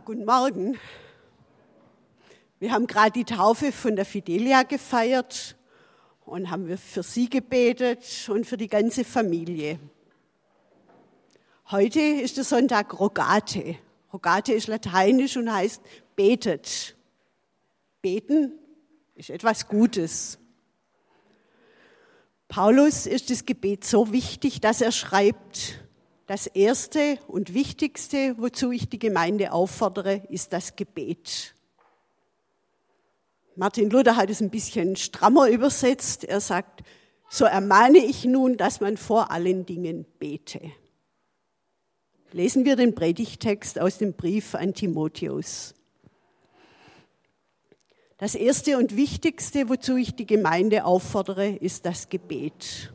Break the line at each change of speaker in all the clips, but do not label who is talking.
Guten Morgen. Wir haben gerade die Taufe von der Fidelia gefeiert und haben für sie gebetet und für die ganze Familie. Heute ist der Sonntag Rogate. Rogate ist lateinisch und heißt betet. Beten ist etwas Gutes. Paulus ist das Gebet so wichtig, dass er schreibt, das Erste und Wichtigste, wozu ich die Gemeinde auffordere, ist das Gebet. Martin Luther hat es ein bisschen strammer übersetzt. Er sagt, so ermahne ich nun, dass man vor allen Dingen bete. Lesen wir den Predigtext aus dem Brief an Timotheus. Das Erste und Wichtigste, wozu ich die Gemeinde auffordere, ist das Gebet.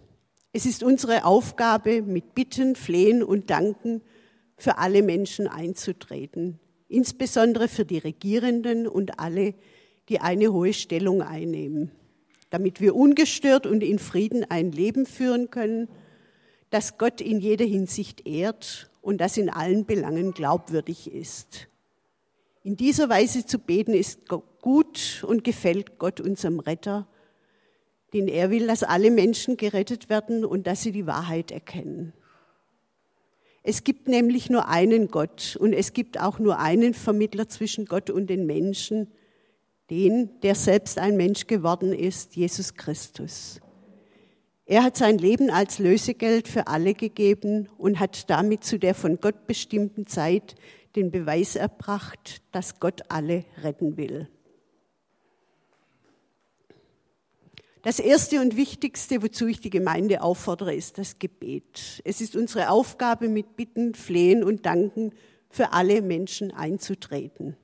Es ist unsere Aufgabe, mit Bitten, Flehen und Danken für alle Menschen einzutreten, insbesondere für die Regierenden und alle, die eine hohe Stellung einnehmen, damit wir ungestört und in Frieden ein Leben führen können, das Gott in jeder Hinsicht ehrt und das in allen Belangen glaubwürdig ist. In dieser Weise zu beten ist gut und gefällt Gott unserem Retter denn er will, dass alle Menschen gerettet werden und dass sie die Wahrheit erkennen. Es gibt nämlich nur einen Gott und es gibt auch nur einen Vermittler zwischen Gott und den Menschen, den, der selbst ein Mensch geworden ist, Jesus Christus. Er hat sein Leben als Lösegeld für alle gegeben und hat damit zu der von Gott bestimmten Zeit den Beweis erbracht, dass Gott alle retten will. Das Erste und Wichtigste, wozu ich die Gemeinde auffordere, ist das Gebet. Es ist unsere Aufgabe, mit Bitten, Flehen und Danken für alle Menschen einzutreten.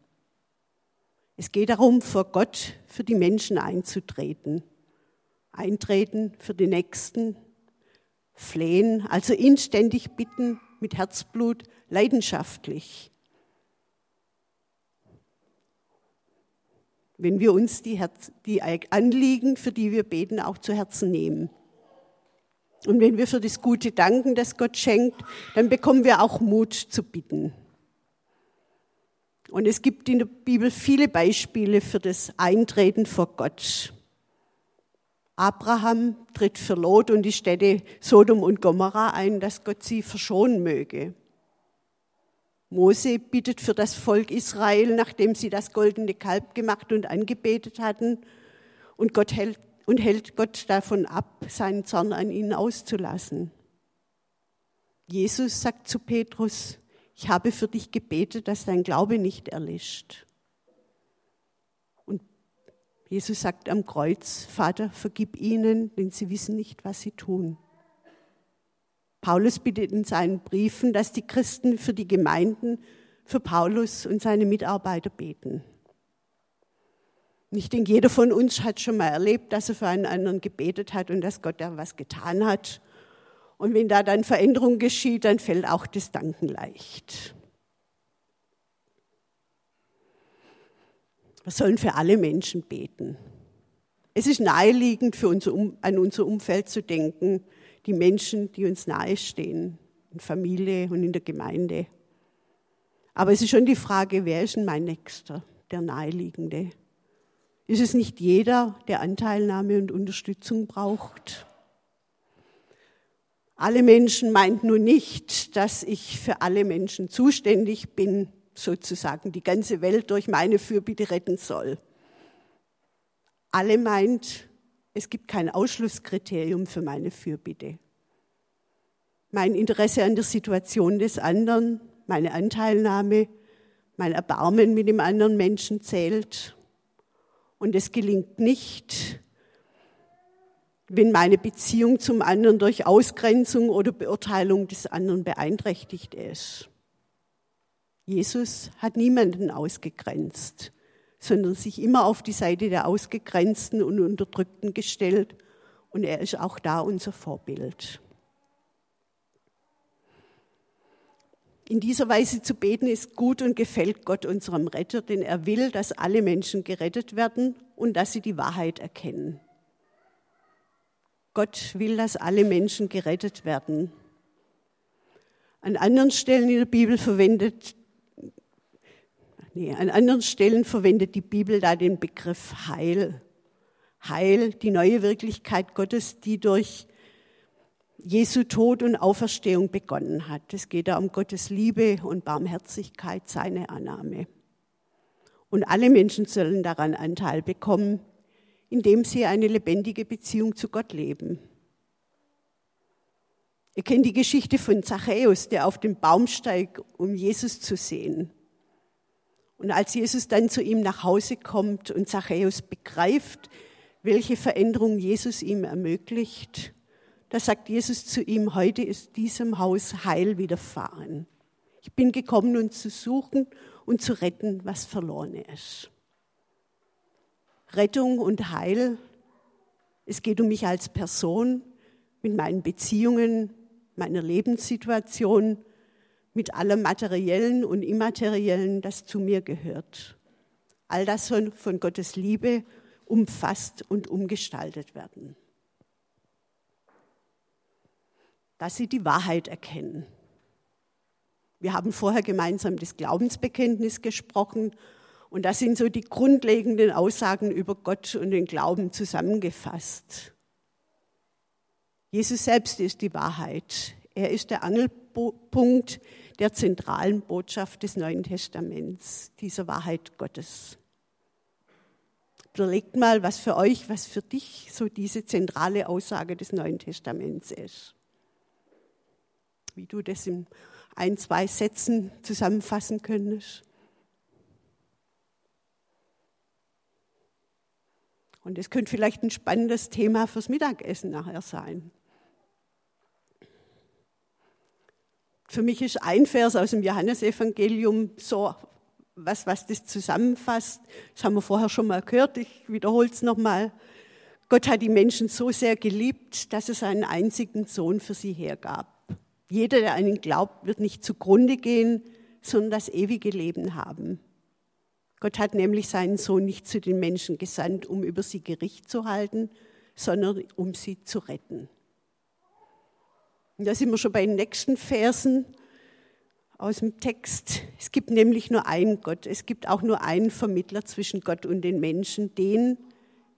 Es geht darum, vor Gott für die Menschen einzutreten. Eintreten für die Nächsten, flehen, also inständig bitten, mit Herzblut, leidenschaftlich. Wenn wir uns die, Herz, die Anliegen, für die wir beten, auch zu Herzen nehmen. Und wenn wir für das Gute danken, das Gott schenkt, dann bekommen wir auch Mut zu bitten. Und es gibt in der Bibel viele Beispiele für das Eintreten vor Gott. Abraham tritt für Lot und die Städte Sodom und Gomorra ein, dass Gott sie verschonen möge. Mose bittet für das Volk Israel, nachdem sie das goldene Kalb gemacht und angebetet hatten, und Gott hält, und hält Gott davon ab, seinen Zorn an ihnen auszulassen. Jesus sagt zu Petrus, ich habe für dich gebetet, dass dein Glaube nicht erlischt. Und Jesus sagt am Kreuz, Vater, vergib ihnen, denn sie wissen nicht, was sie tun. Paulus bittet in seinen Briefen, dass die Christen für die Gemeinden, für Paulus und seine Mitarbeiter beten. Ich denke, jeder von uns hat schon mal erlebt, dass er für einen anderen gebetet hat und dass Gott da was getan hat. Und wenn da dann Veränderung geschieht, dann fällt auch das Danken leicht. Wir sollen für alle Menschen beten. Es ist naheliegend, für unser, an unser Umfeld zu denken, die Menschen, die uns nahestehen, in Familie und in der Gemeinde. Aber es ist schon die Frage, wer ist denn mein Nächster, der Naheliegende? Ist es nicht jeder, der Anteilnahme und Unterstützung braucht? Alle Menschen meint nun nicht, dass ich für alle Menschen zuständig bin, sozusagen die ganze Welt durch meine Fürbitte retten soll. Alle meint, es gibt kein Ausschlusskriterium für meine Fürbitte. Mein Interesse an der Situation des anderen, meine Anteilnahme, mein Erbarmen mit dem anderen Menschen zählt. Und es gelingt nicht, wenn meine Beziehung zum anderen durch Ausgrenzung oder Beurteilung des anderen beeinträchtigt ist. Jesus hat niemanden ausgegrenzt sondern sich immer auf die Seite der Ausgegrenzten und Unterdrückten gestellt. Und er ist auch da unser Vorbild. In dieser Weise zu beten ist gut und gefällt Gott unserem Retter, denn er will, dass alle Menschen gerettet werden und dass sie die Wahrheit erkennen. Gott will, dass alle Menschen gerettet werden. An anderen Stellen in der Bibel verwendet Nee, an anderen Stellen verwendet die Bibel da den Begriff Heil. Heil, die neue Wirklichkeit Gottes, die durch Jesu Tod und Auferstehung begonnen hat. Es geht da um Gottes Liebe und Barmherzigkeit, seine Annahme. Und alle Menschen sollen daran Anteil bekommen, indem sie eine lebendige Beziehung zu Gott leben. Ihr kennt die Geschichte von Zachäus, der auf den Baum steigt, um Jesus zu sehen. Und als Jesus dann zu ihm nach Hause kommt und Zachäus begreift, welche Veränderung Jesus ihm ermöglicht, da sagt Jesus zu ihm, heute ist diesem Haus Heil widerfahren. Ich bin gekommen, um zu suchen und zu retten, was verloren ist. Rettung und Heil, es geht um mich als Person, mit meinen Beziehungen, meiner Lebenssituation, mit allem Materiellen und Immateriellen, das zu mir gehört. All das soll von Gottes Liebe umfasst und umgestaltet werden. Dass sie die Wahrheit erkennen. Wir haben vorher gemeinsam das Glaubensbekenntnis gesprochen und das sind so die grundlegenden Aussagen über Gott und den Glauben zusammengefasst. Jesus selbst ist die Wahrheit. Er ist der Angelpunkt der zentralen Botschaft des Neuen Testaments, dieser Wahrheit Gottes. Überlegt mal, was für euch, was für dich so diese zentrale Aussage des Neuen Testaments ist. Wie du das in ein, zwei Sätzen zusammenfassen könntest. Und es könnte vielleicht ein spannendes Thema fürs Mittagessen nachher sein. Für mich ist ein Vers aus dem Johannesevangelium so was, was das zusammenfasst. Das haben wir vorher schon mal gehört, ich wiederhole es nochmal. Gott hat die Menschen so sehr geliebt, dass es seinen einzigen Sohn für sie hergab. Jeder, der an ihn glaubt, wird nicht zugrunde gehen, sondern das ewige Leben haben. Gott hat nämlich seinen Sohn nicht zu den Menschen gesandt, um über sie Gericht zu halten, sondern um sie zu retten. Und da sind wir schon bei den nächsten Versen aus dem Text. Es gibt nämlich nur einen Gott. Es gibt auch nur einen Vermittler zwischen Gott und den Menschen, den,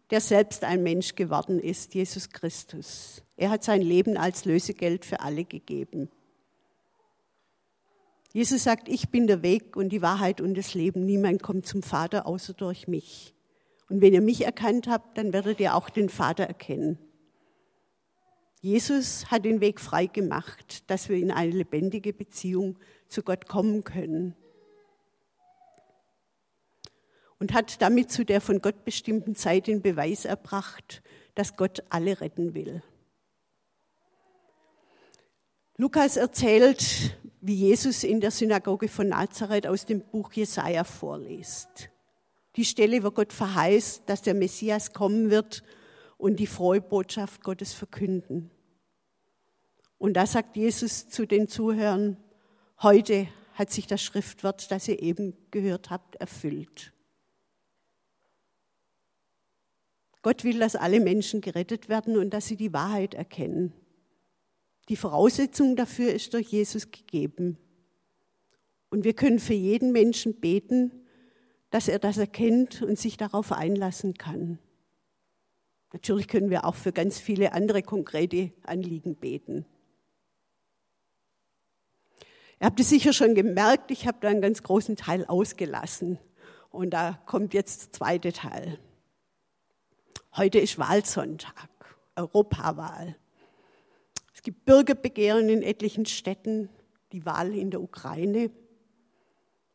der selbst ein Mensch geworden ist, Jesus Christus. Er hat sein Leben als Lösegeld für alle gegeben. Jesus sagt, ich bin der Weg und die Wahrheit und das Leben. Niemand kommt zum Vater außer durch mich. Und wenn ihr mich erkannt habt, dann werdet ihr auch den Vater erkennen. Jesus hat den Weg frei gemacht, dass wir in eine lebendige Beziehung zu Gott kommen können. Und hat damit zu der von Gott bestimmten Zeit den Beweis erbracht, dass Gott alle retten will. Lukas erzählt, wie Jesus in der Synagoge von Nazareth aus dem Buch Jesaja vorliest. Die Stelle, wo Gott verheißt, dass der Messias kommen wird und die frohe Botschaft Gottes verkünden. Und da sagt Jesus zu den Zuhörern, heute hat sich das Schriftwort, das ihr eben gehört habt, erfüllt. Gott will, dass alle Menschen gerettet werden und dass sie die Wahrheit erkennen. Die Voraussetzung dafür ist durch Jesus gegeben. Und wir können für jeden Menschen beten, dass er das erkennt und sich darauf einlassen kann. Natürlich können wir auch für ganz viele andere konkrete Anliegen beten. Ihr habt es sicher schon gemerkt, ich habe da einen ganz großen Teil ausgelassen. Und da kommt jetzt der zweite Teil. Heute ist Wahlsonntag, Europawahl. Es gibt Bürgerbegehren in etlichen Städten, die Wahl in der Ukraine.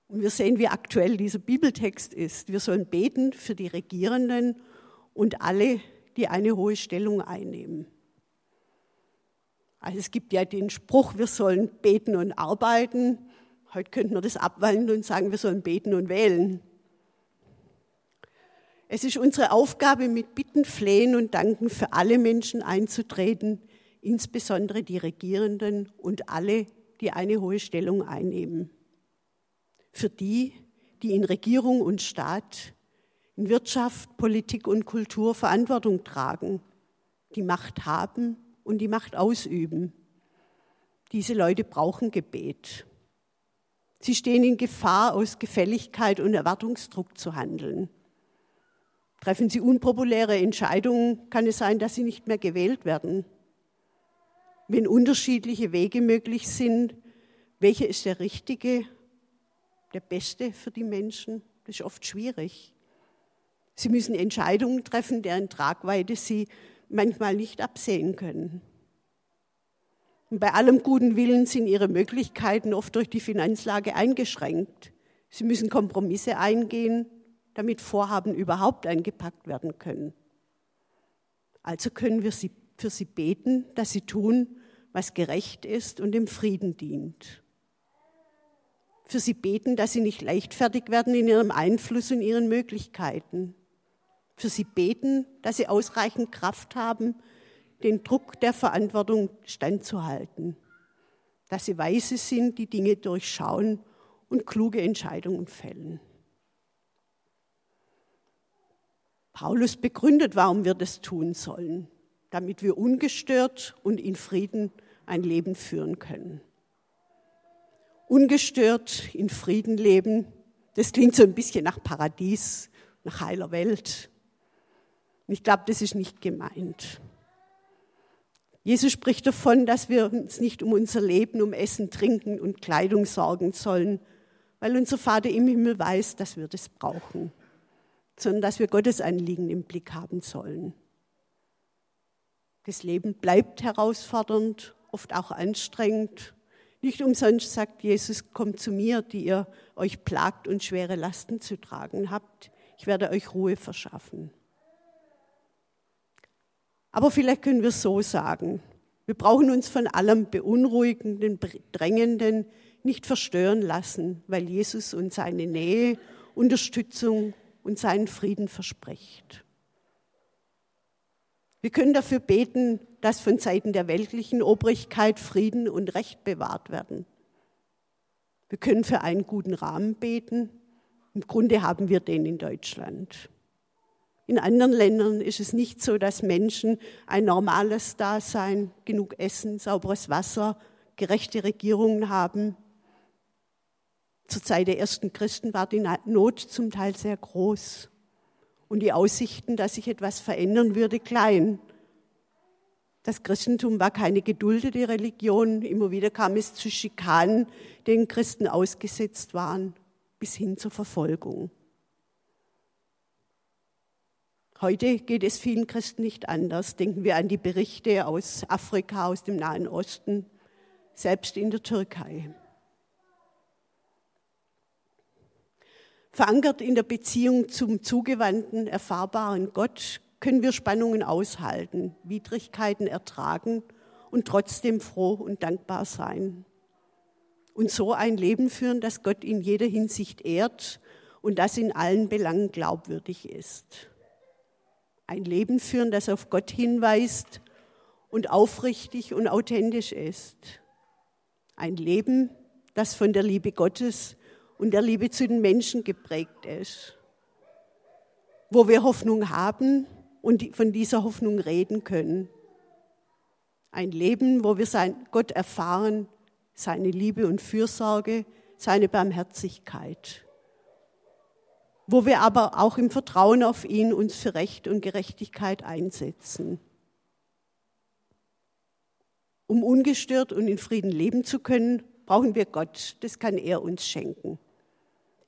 Und wir sehen, wie aktuell dieser Bibeltext ist. Wir sollen beten für die Regierenden und alle, die eine hohe Stellung einnehmen. Also es gibt ja den Spruch, wir sollen beten und arbeiten. Heute könnten wir das abwandeln und sagen, wir sollen beten und wählen. Es ist unsere Aufgabe, mit Bitten, Flehen und Danken für alle Menschen einzutreten, insbesondere die Regierenden und alle, die eine hohe Stellung einnehmen. Für die, die in Regierung und Staat, in Wirtschaft, Politik und Kultur Verantwortung tragen, die Macht haben und die Macht ausüben. Diese Leute brauchen Gebet. Sie stehen in Gefahr, aus Gefälligkeit und Erwartungsdruck zu handeln. Treffen Sie unpopuläre Entscheidungen, kann es sein, dass Sie nicht mehr gewählt werden. Wenn unterschiedliche Wege möglich sind, welcher ist der richtige, der beste für die Menschen? Das ist oft schwierig. Sie müssen Entscheidungen treffen, deren Tragweite Sie manchmal nicht absehen können. Und bei allem guten Willen sind Ihre Möglichkeiten oft durch die Finanzlage eingeschränkt. Sie müssen Kompromisse eingehen, damit Vorhaben überhaupt eingepackt werden können. Also können wir für Sie beten, dass Sie tun, was gerecht ist und dem Frieden dient. Für Sie beten, dass Sie nicht leichtfertig werden in Ihrem Einfluss und Ihren Möglichkeiten. Für Sie beten, dass Sie ausreichend Kraft haben, den Druck der Verantwortung standzuhalten. Dass Sie weise sind, die Dinge durchschauen und kluge Entscheidungen fällen. Paulus begründet, warum wir das tun sollen, damit wir ungestört und in Frieden ein Leben führen können. Ungestört in Frieden leben, das klingt so ein bisschen nach Paradies, nach heiler Welt. Ich glaube, das ist nicht gemeint. Jesus spricht davon, dass wir uns nicht um unser Leben, um Essen, Trinken und Kleidung sorgen sollen, weil unser Vater im Himmel weiß, dass wir das brauchen sondern dass wir Gottes Anliegen im Blick haben sollen. Das Leben bleibt herausfordernd, oft auch anstrengend. Nicht umsonst sagt Jesus, kommt zu mir, die ihr euch plagt und schwere Lasten zu tragen habt. Ich werde euch Ruhe verschaffen. Aber vielleicht können wir so sagen, wir brauchen uns von allem Beunruhigenden, Drängenden nicht verstören lassen, weil Jesus uns seine Nähe, Unterstützung und seinen Frieden verspricht. Wir können dafür beten, dass von Seiten der weltlichen Obrigkeit Frieden und Recht bewahrt werden. Wir können für einen guten Rahmen beten. Im Grunde haben wir den in Deutschland. In anderen Ländern ist es nicht so, dass Menschen ein normales Dasein, genug Essen, sauberes Wasser, gerechte Regierungen haben, zur Zeit der ersten Christen war die Not zum Teil sehr groß und die Aussichten, dass sich etwas verändern würde, klein. Das Christentum war keine geduldete Religion. Immer wieder kam es zu Schikanen, denen Christen ausgesetzt waren, bis hin zur Verfolgung. Heute geht es vielen Christen nicht anders. Denken wir an die Berichte aus Afrika, aus dem Nahen Osten, selbst in der Türkei. Verankert in der Beziehung zum zugewandten, erfahrbaren Gott können wir Spannungen aushalten, Widrigkeiten ertragen und trotzdem froh und dankbar sein. Und so ein Leben führen, das Gott in jeder Hinsicht ehrt und das in allen Belangen glaubwürdig ist. Ein Leben führen, das auf Gott hinweist und aufrichtig und authentisch ist. Ein Leben, das von der Liebe Gottes und der Liebe zu den Menschen geprägt ist. Wo wir Hoffnung haben und von dieser Hoffnung reden können. Ein Leben, wo wir sein Gott erfahren, seine Liebe und Fürsorge, seine Barmherzigkeit. Wo wir aber auch im Vertrauen auf ihn uns für Recht und Gerechtigkeit einsetzen. Um ungestört und in Frieden leben zu können, brauchen wir Gott. Das kann er uns schenken.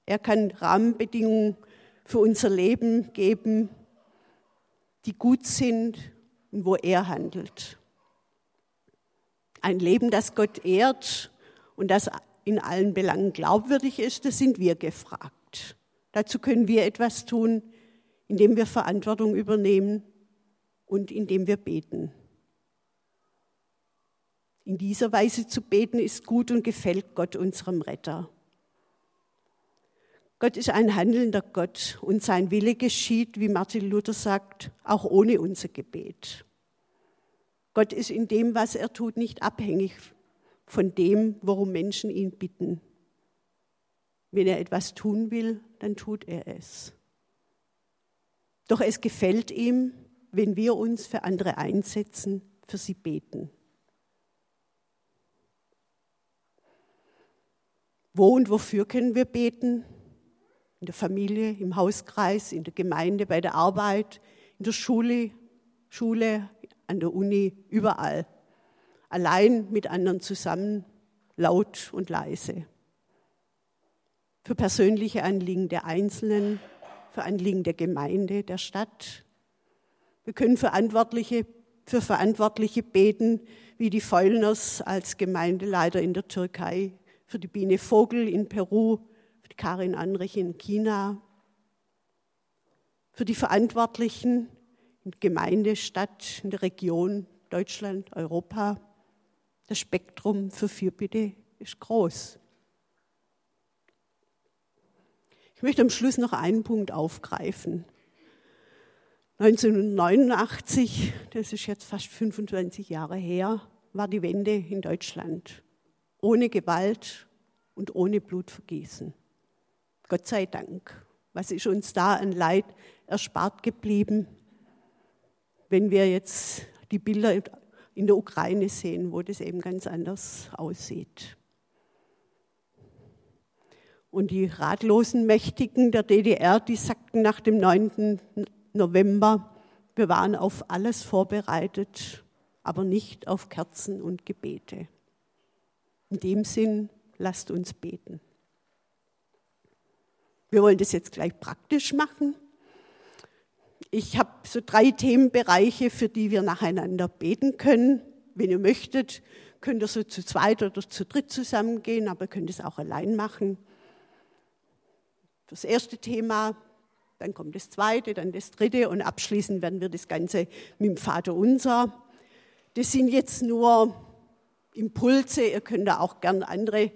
Er kann Rahmenbedingungen für unser Leben geben, die gut sind und wo er handelt. Ein Leben, das Gott ehrt und das in allen Belangen glaubwürdig ist, das sind wir gefragt. Dazu können wir etwas tun, indem wir Verantwortung übernehmen und indem wir beten. In dieser Weise zu beten ist gut und gefällt Gott unserem Retter. Gott ist ein handelnder Gott und sein Wille geschieht, wie Martin Luther sagt, auch ohne unser Gebet. Gott ist in dem, was er tut, nicht abhängig von dem, worum Menschen ihn bitten. Wenn er etwas tun will, dann tut er es. Doch es gefällt ihm, wenn wir uns für andere einsetzen, für sie beten. Wo und wofür können wir beten? In der Familie, im Hauskreis, in der Gemeinde, bei der Arbeit, in der Schule, Schule, an der Uni, überall. Allein mit anderen zusammen, laut und leise. Für persönliche Anliegen der Einzelnen, für Anliegen der Gemeinde, der Stadt. Wir können Verantwortliche, für Verantwortliche beten, wie die Feulners als Gemeindeleiter in der Türkei, für die Biene Vogel in Peru, für die Karin Anrich in China, für die Verantwortlichen in Gemeinde, Stadt, in der Region, Deutschland, Europa. Das Spektrum für Fürbitte ist groß. Ich möchte am Schluss noch einen Punkt aufgreifen. 1989, das ist jetzt fast 25 Jahre her, war die Wende in Deutschland. Ohne Gewalt und ohne Blutvergießen. Gott sei Dank. Was ist uns da an Leid erspart geblieben? Wenn wir jetzt die Bilder in der Ukraine sehen, wo das eben ganz anders aussieht. Und die ratlosen Mächtigen der DDR, die sagten nach dem 9. November, wir waren auf alles vorbereitet, aber nicht auf Kerzen und Gebete. In dem Sinn, lasst uns beten. Wir wollen das jetzt gleich praktisch machen. Ich habe so drei Themenbereiche, für die wir nacheinander beten können. Wenn ihr möchtet, könnt ihr so zu zweit oder zu dritt zusammengehen, aber ihr könnt es auch allein machen. Das erste Thema, dann kommt das zweite, dann das dritte und abschließend werden wir das Ganze mit dem Vater unser. Das sind jetzt nur Impulse, ihr könnt da auch gern andere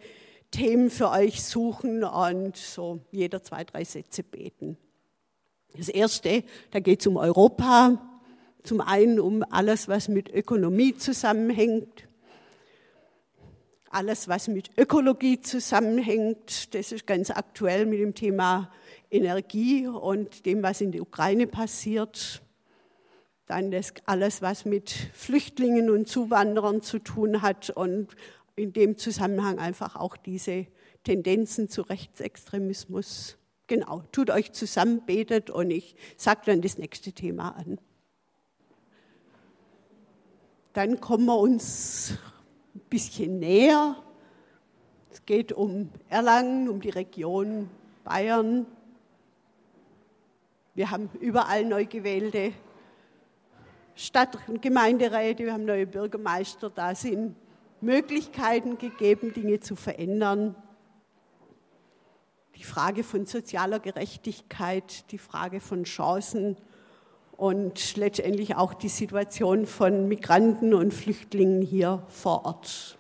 Themen für euch suchen und so jeder zwei, drei Sätze beten. Das erste, da geht es um Europa, zum einen um alles, was mit Ökonomie zusammenhängt, alles, was mit Ökologie zusammenhängt, das ist ganz aktuell mit dem Thema Energie und dem, was in der Ukraine passiert. Dann das alles, was mit Flüchtlingen und Zuwanderern zu tun hat und in dem Zusammenhang einfach auch diese Tendenzen zu Rechtsextremismus. Genau, tut euch zusammen, betet und ich sage dann das nächste Thema an. Dann kommen wir uns ein bisschen näher. Es geht um Erlangen, um die Region Bayern. Wir haben überall neu gewählte Stadt- und Gemeinderäte, wir haben neue Bürgermeister, da sind Möglichkeiten gegeben, Dinge zu verändern. Die Frage von sozialer Gerechtigkeit, die Frage von Chancen und letztendlich auch die Situation von Migranten und Flüchtlingen hier vor Ort.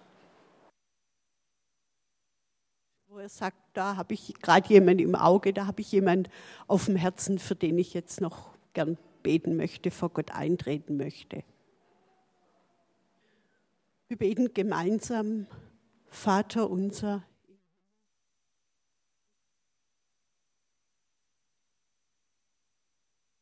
Wo er sagt, da habe ich gerade jemand im Auge, da habe ich jemand auf dem Herzen, für den ich jetzt noch gern beten möchte, vor Gott eintreten möchte. Wir beten gemeinsam, Vater unser